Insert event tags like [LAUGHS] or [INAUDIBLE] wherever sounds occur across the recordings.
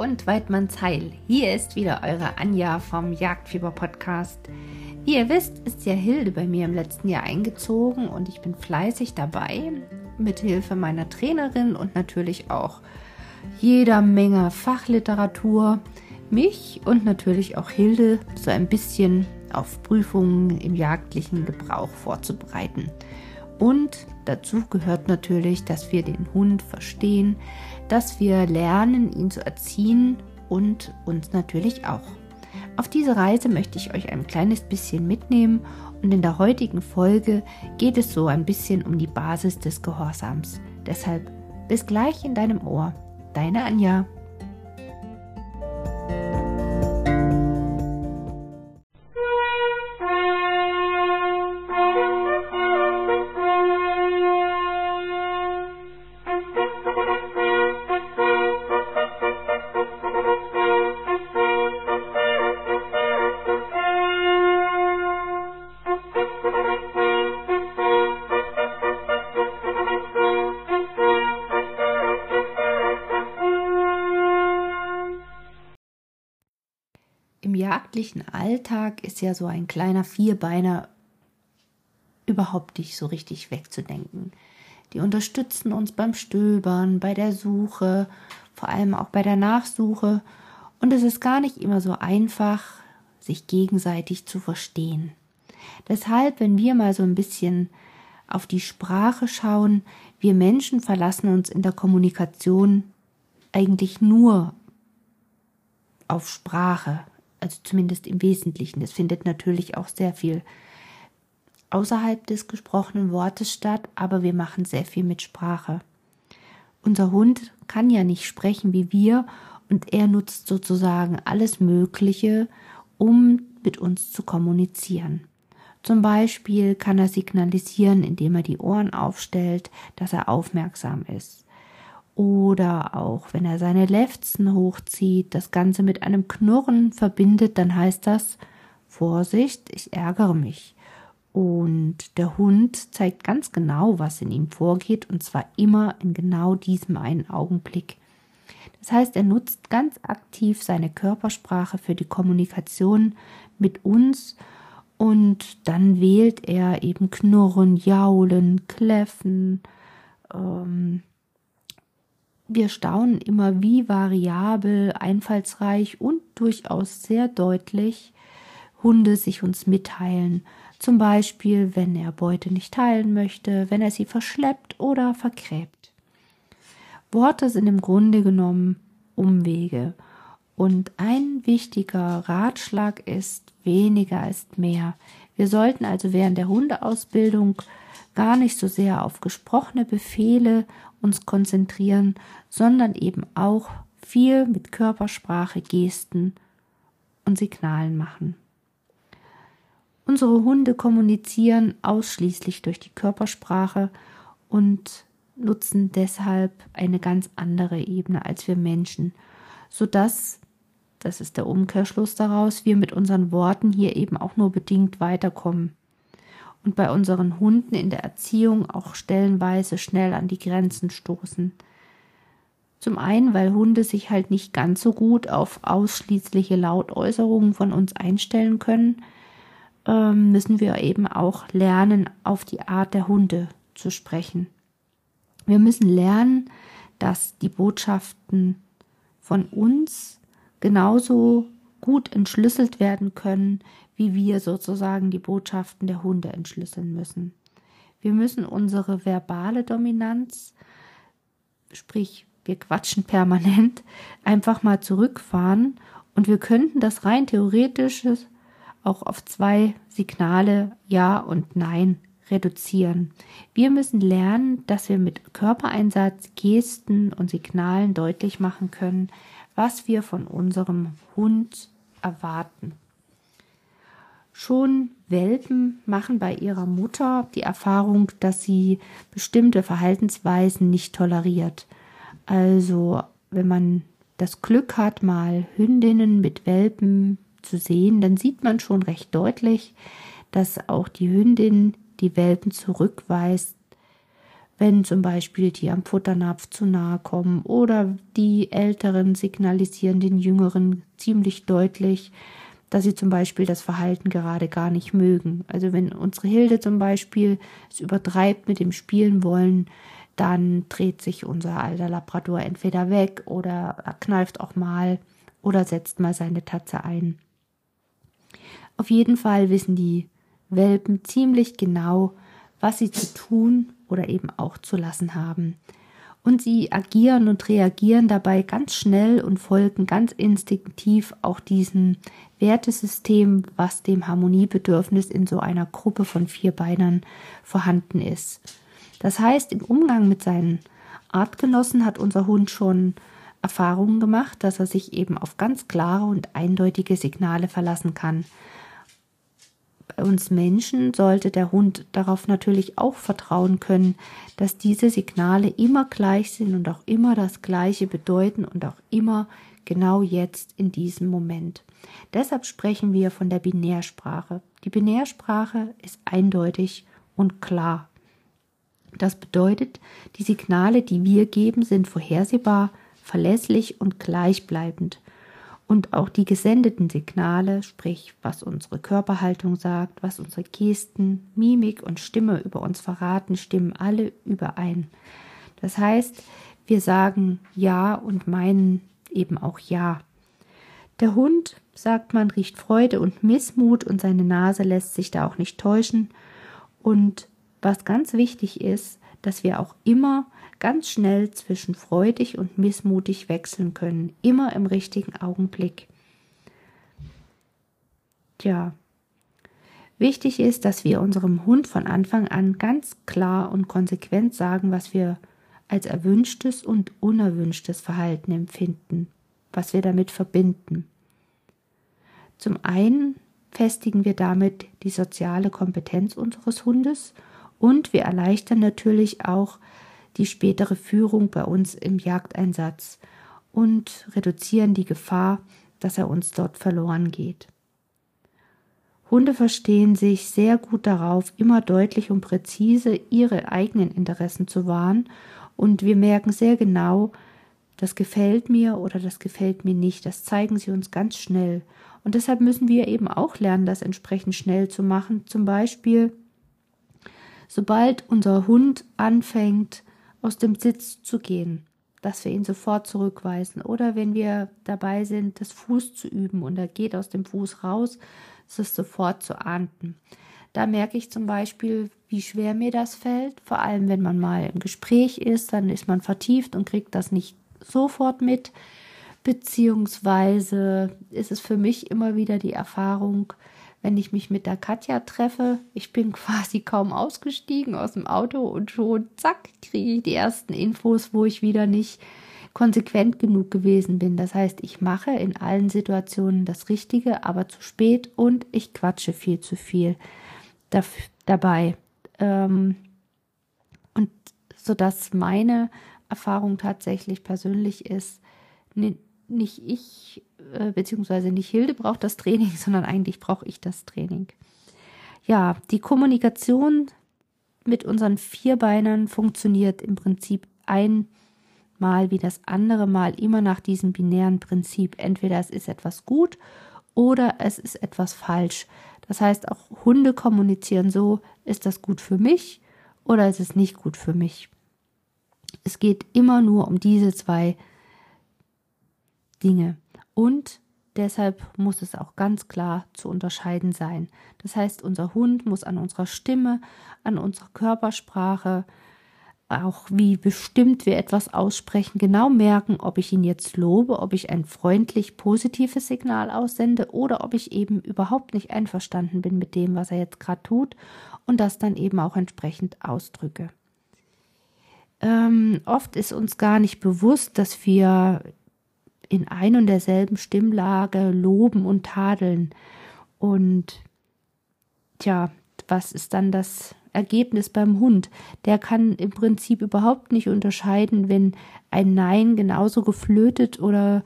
und Weidmanns Heil. Hier ist wieder eure Anja vom Jagdfieber Podcast. Wie ihr wisst, ist ja Hilde bei mir im letzten Jahr eingezogen und ich bin fleißig dabei, mit Hilfe meiner Trainerin und natürlich auch jeder Menge Fachliteratur, mich und natürlich auch Hilde so ein bisschen auf Prüfungen im jagdlichen Gebrauch vorzubereiten. Und dazu gehört natürlich, dass wir den Hund verstehen, dass wir lernen, ihn zu erziehen und uns natürlich auch. Auf diese Reise möchte ich euch ein kleines bisschen mitnehmen und in der heutigen Folge geht es so ein bisschen um die Basis des Gehorsams. Deshalb bis gleich in deinem Ohr. Deine Anja. Jagdlichen Alltag ist ja so ein kleiner Vierbeiner überhaupt nicht so richtig wegzudenken. Die unterstützen uns beim Stöbern, bei der Suche, vor allem auch bei der Nachsuche. Und es ist gar nicht immer so einfach, sich gegenseitig zu verstehen. Deshalb, wenn wir mal so ein bisschen auf die Sprache schauen, wir Menschen verlassen uns in der Kommunikation eigentlich nur auf Sprache, also zumindest im Wesentlichen. Es findet natürlich auch sehr viel außerhalb des gesprochenen Wortes statt, aber wir machen sehr viel mit Sprache. Unser Hund kann ja nicht sprechen wie wir und er nutzt sozusagen alles Mögliche, um mit uns zu kommunizieren. Zum Beispiel kann er signalisieren, indem er die Ohren aufstellt, dass er aufmerksam ist. Oder auch wenn er seine Lefzen hochzieht, das Ganze mit einem Knurren verbindet, dann heißt das Vorsicht, ich ärgere mich. Und der Hund zeigt ganz genau, was in ihm vorgeht, und zwar immer in genau diesem einen Augenblick. Das heißt, er nutzt ganz aktiv seine Körpersprache für die Kommunikation mit uns und dann wählt er eben Knurren, Jaulen, Kläffen, ähm, wir staunen immer, wie variabel, einfallsreich und durchaus sehr deutlich Hunde sich uns mitteilen. Zum Beispiel, wenn er Beute nicht teilen möchte, wenn er sie verschleppt oder vergräbt. Worte sind im Grunde genommen Umwege. Und ein wichtiger Ratschlag ist, weniger ist mehr. Wir sollten also während der Hundeausbildung gar nicht so sehr auf gesprochene Befehle uns konzentrieren, sondern eben auch viel mit Körpersprache, Gesten und Signalen machen. Unsere Hunde kommunizieren ausschließlich durch die Körpersprache und nutzen deshalb eine ganz andere Ebene als wir Menschen, sodass, das ist der Umkehrschluss daraus, wir mit unseren Worten hier eben auch nur bedingt weiterkommen und bei unseren Hunden in der Erziehung auch stellenweise schnell an die Grenzen stoßen. Zum einen, weil Hunde sich halt nicht ganz so gut auf ausschließliche Lautäußerungen von uns einstellen können, ähm, müssen wir eben auch lernen, auf die Art der Hunde zu sprechen. Wir müssen lernen, dass die Botschaften von uns genauso gut entschlüsselt werden können, wie wir sozusagen die Botschaften der Hunde entschlüsseln müssen. Wir müssen unsere verbale Dominanz, sprich wir quatschen permanent, einfach mal zurückfahren und wir könnten das rein theoretisch auch auf zwei Signale Ja und Nein reduzieren. Wir müssen lernen, dass wir mit Körpereinsatz, Gesten und Signalen deutlich machen können, was wir von unserem Hund erwarten. Schon Welpen machen bei ihrer Mutter die Erfahrung, dass sie bestimmte Verhaltensweisen nicht toleriert. Also, wenn man das Glück hat, mal Hündinnen mit Welpen zu sehen, dann sieht man schon recht deutlich, dass auch die Hündin die Welpen zurückweist, wenn zum Beispiel die am Futternapf zu nahe kommen oder die Älteren signalisieren den Jüngeren ziemlich deutlich, dass sie zum Beispiel das Verhalten gerade gar nicht mögen. Also wenn unsere Hilde zum Beispiel es übertreibt mit dem Spielen wollen, dann dreht sich unser alter Labrador entweder weg oder er kneift auch mal oder setzt mal seine Tatze ein. Auf jeden Fall wissen die Welpen ziemlich genau, was sie zu tun oder eben auch zu lassen haben. Und sie agieren und reagieren dabei ganz schnell und folgen ganz instinktiv auch diesem Wertesystem, was dem Harmoniebedürfnis in so einer Gruppe von Vierbeinern vorhanden ist. Das heißt, im Umgang mit seinen Artgenossen hat unser Hund schon Erfahrungen gemacht, dass er sich eben auf ganz klare und eindeutige Signale verlassen kann. Bei uns Menschen sollte der Hund darauf natürlich auch vertrauen können, dass diese Signale immer gleich sind und auch immer das Gleiche bedeuten und auch immer genau jetzt in diesem Moment. Deshalb sprechen wir von der Binärsprache. Die Binärsprache ist eindeutig und klar. Das bedeutet, die Signale, die wir geben, sind vorhersehbar, verlässlich und gleichbleibend und auch die gesendeten Signale, sprich was unsere Körperhaltung sagt, was unsere Gesten, Mimik und Stimme über uns verraten, stimmen alle überein. Das heißt, wir sagen Ja und meinen eben auch Ja. Der Hund, sagt man, riecht Freude und Missmut und seine Nase lässt sich da auch nicht täuschen. Und was ganz wichtig ist, dass wir auch immer ganz schnell zwischen freudig und missmutig wechseln können, immer im richtigen Augenblick. Tja, wichtig ist, dass wir unserem Hund von Anfang an ganz klar und konsequent sagen, was wir als erwünschtes und unerwünschtes Verhalten empfinden, was wir damit verbinden. Zum einen festigen wir damit die soziale Kompetenz unseres Hundes und wir erleichtern natürlich auch die spätere Führung bei uns im Jagdeinsatz und reduzieren die Gefahr, dass er uns dort verloren geht. Hunde verstehen sich sehr gut darauf, immer deutlich und präzise ihre eigenen Interessen zu wahren, und wir merken sehr genau, das gefällt mir oder das gefällt mir nicht. Das zeigen sie uns ganz schnell. Und deshalb müssen wir eben auch lernen, das entsprechend schnell zu machen. Zum Beispiel, sobald unser Hund anfängt, aus dem Sitz zu gehen, dass wir ihn sofort zurückweisen. Oder wenn wir dabei sind, das Fuß zu üben und er geht aus dem Fuß raus, ist es sofort zu ahnden. Da merke ich zum Beispiel, wie schwer mir das fällt. Vor allem, wenn man mal im Gespräch ist, dann ist man vertieft und kriegt das nicht sofort mit. Beziehungsweise ist es für mich immer wieder die Erfahrung, wenn ich mich mit der Katja treffe. Ich bin [LAUGHS] quasi kaum ausgestiegen aus dem Auto und schon, zack, kriege ich die ersten Infos, wo ich wieder nicht konsequent genug gewesen bin. Das heißt, ich mache in allen Situationen das Richtige, aber zu spät und ich quatsche viel zu viel dabei. Ähm, und so dass meine Erfahrung tatsächlich persönlich ist, nicht ich, äh, beziehungsweise nicht Hilde braucht das Training, [LAUGHS] sondern eigentlich brauche ich das Training. Ja, die Kommunikation mit unseren Vierbeinern funktioniert im Prinzip einmal wie das andere Mal immer nach diesem binären Prinzip. Entweder es ist etwas gut oder es ist etwas falsch. Das heißt, auch Hunde kommunizieren so, ist das gut für mich oder ist es nicht gut für mich. Es geht immer nur um diese zwei Dinge. Und deshalb muss es auch ganz klar zu unterscheiden sein. Das heißt, unser Hund muss an unserer Stimme, an unserer Körpersprache, auch wie bestimmt wir etwas aussprechen, genau merken, ob ich ihn jetzt lobe, ob ich ein freundlich positives Signal aussende oder ob ich eben überhaupt nicht einverstanden bin mit dem, was er jetzt gerade tut und das dann eben auch entsprechend ausdrücke. Ähm, oft ist uns gar nicht bewusst, dass wir in ein und derselben Stimmlage loben und tadeln. Und tja, was ist dann das Ergebnis beim Hund? Der kann im Prinzip überhaupt nicht unterscheiden, wenn ein Nein genauso geflötet oder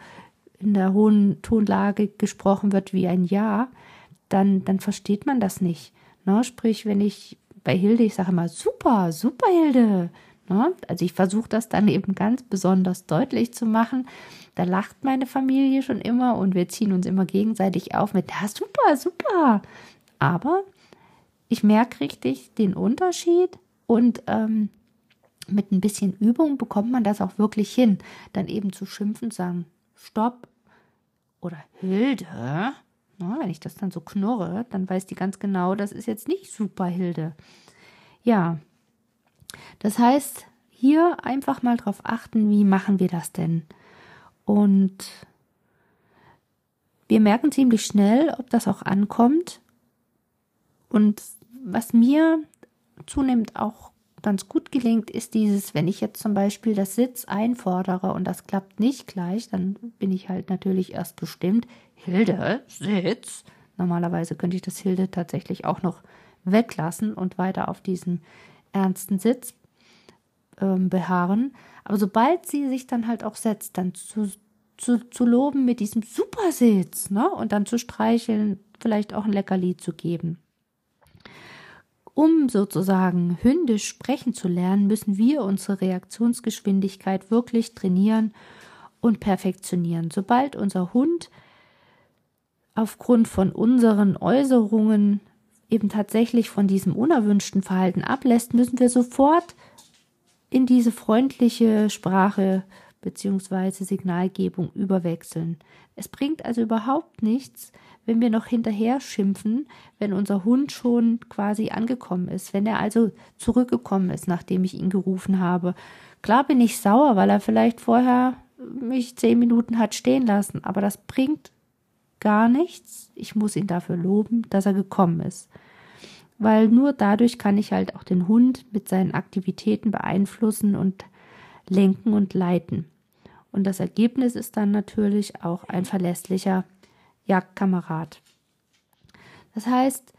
in der hohen Tonlage gesprochen wird wie ein Ja, dann, dann versteht man das nicht. Ne? Sprich, wenn ich bei Hilde, ich sage immer, super, super Hilde? Also ich versuche das dann eben ganz besonders deutlich zu machen. Da lacht meine Familie schon immer und wir ziehen uns immer gegenseitig auf mit, ja, super, super. Aber ich merke richtig den Unterschied und ähm, mit ein bisschen Übung bekommt man das auch wirklich hin, dann eben zu schimpfen, sagen, stopp oder Hilde. Na, wenn ich das dann so knurre, dann weiß die ganz genau, das ist jetzt nicht super Hilde. Ja, das heißt, hier einfach mal drauf achten, wie machen wir das denn? Und wir merken ziemlich schnell, ob das auch ankommt. Und was mir zunehmend auch ganz gut gelingt, ist dieses, wenn ich jetzt zum Beispiel das Sitz einfordere und das klappt nicht gleich, dann bin ich halt natürlich erst bestimmt, Hilde, Sitz. Normalerweise könnte ich das Hilde tatsächlich auch noch weglassen und weiter auf diesem ernsten Sitz ähm, beharren. Aber sobald sie sich dann halt auch setzt, dann zu, zu, zu loben mit diesem Supersitz, ne? Und dann zu streicheln, vielleicht auch ein Leckerli zu geben. Um sozusagen hündisch sprechen zu lernen, müssen wir unsere Reaktionsgeschwindigkeit wirklich trainieren und perfektionieren. Sobald unser Hund aufgrund von unseren Äußerungen eben tatsächlich von diesem unerwünschten Verhalten ablässt, müssen wir sofort in diese freundliche Sprache bzw. Signalgebung überwechseln. Es bringt also überhaupt nichts, wenn wir noch hinterher schimpfen, wenn unser Hund schon quasi angekommen ist, wenn er also zurückgekommen ist, nachdem ich ihn gerufen habe. Klar bin ich sauer, weil er vielleicht vorher mich zehn Minuten hat stehen lassen, aber das bringt gar nichts. Ich muss ihn dafür loben, dass er gekommen ist. Weil nur dadurch kann ich halt auch den Hund mit seinen Aktivitäten beeinflussen und lenken und leiten. Und das Ergebnis ist dann natürlich auch ein verlässlicher Jagdkamerad. Das heißt,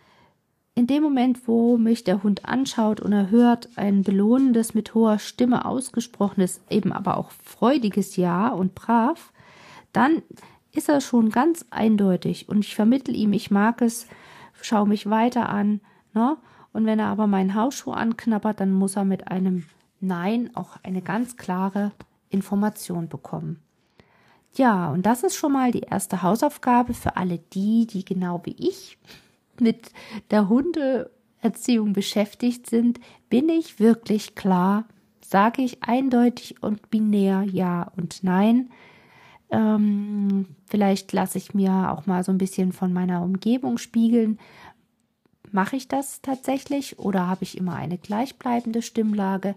in dem Moment, wo mich der Hund anschaut und er hört ein belohnendes, mit hoher Stimme ausgesprochenes, eben aber auch freudiges Ja und brav, dann ist er schon ganz eindeutig und ich vermittle ihm, ich mag es, schaue mich weiter an, ne? Und wenn er aber meinen Hausschuh anknabbert, dann muss er mit einem Nein auch eine ganz klare Information bekommen. Ja, und das ist schon mal die erste Hausaufgabe für alle die, die genau wie ich mit der Hundeerziehung beschäftigt sind. Bin ich wirklich klar? Sage ich eindeutig und binär Ja und Nein? Ähm, vielleicht lasse ich mir auch mal so ein bisschen von meiner Umgebung spiegeln. Mache ich das tatsächlich oder habe ich immer eine gleichbleibende Stimmlage?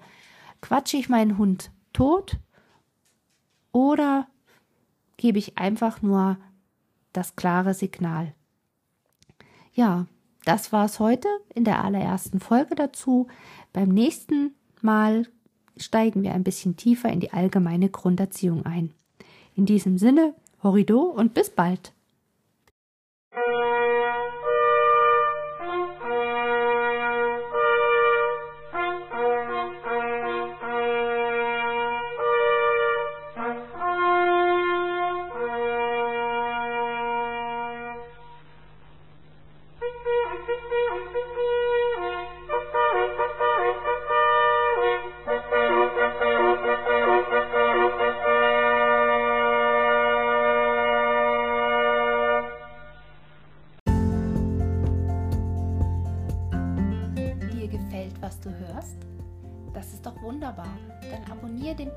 Quatsche ich meinen Hund tot oder gebe ich einfach nur das klare Signal. Ja, das war's heute in der allerersten Folge dazu. Beim nächsten Mal steigen wir ein bisschen tiefer in die allgemeine Grunderziehung ein. In diesem Sinne, Horrido und bis bald.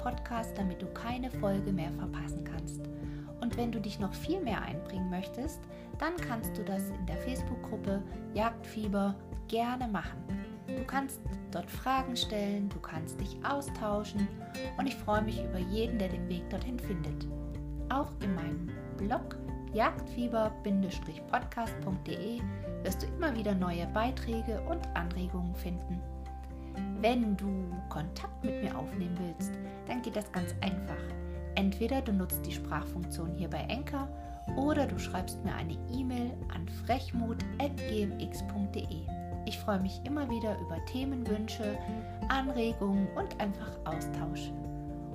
Podcast, damit du keine Folge mehr verpassen kannst. Und wenn du dich noch viel mehr einbringen möchtest, dann kannst du das in der Facebook-Gruppe Jagdfieber gerne machen. Du kannst dort Fragen stellen, du kannst dich austauschen und ich freue mich über jeden, der den Weg dorthin findet. Auch in meinem Blog jagdfieber-podcast.de wirst du immer wieder neue Beiträge und Anregungen finden. Wenn du Kontakt mit mir aufnehmen willst, dann geht das ganz einfach. Entweder du nutzt die Sprachfunktion hier bei Enker oder du schreibst mir eine E-Mail an frechmut.gmx.de. Ich freue mich immer wieder über Themenwünsche, Anregungen und einfach Austausch.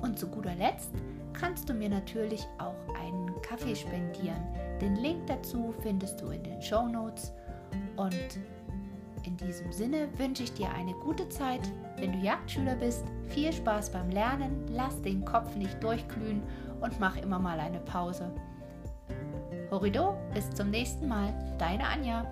Und zu guter Letzt kannst du mir natürlich auch einen Kaffee spendieren. Den Link dazu findest du in den Show Notes. Und In diesem Sinne wünsche ich dir eine gute Zeit. Wenn du Jagdschüler bist, viel Spaß beim Lernen, lass den Kopf nicht durchglühen und mach immer mal eine Pause. Horido, bis zum nächsten Mal, deine Anja.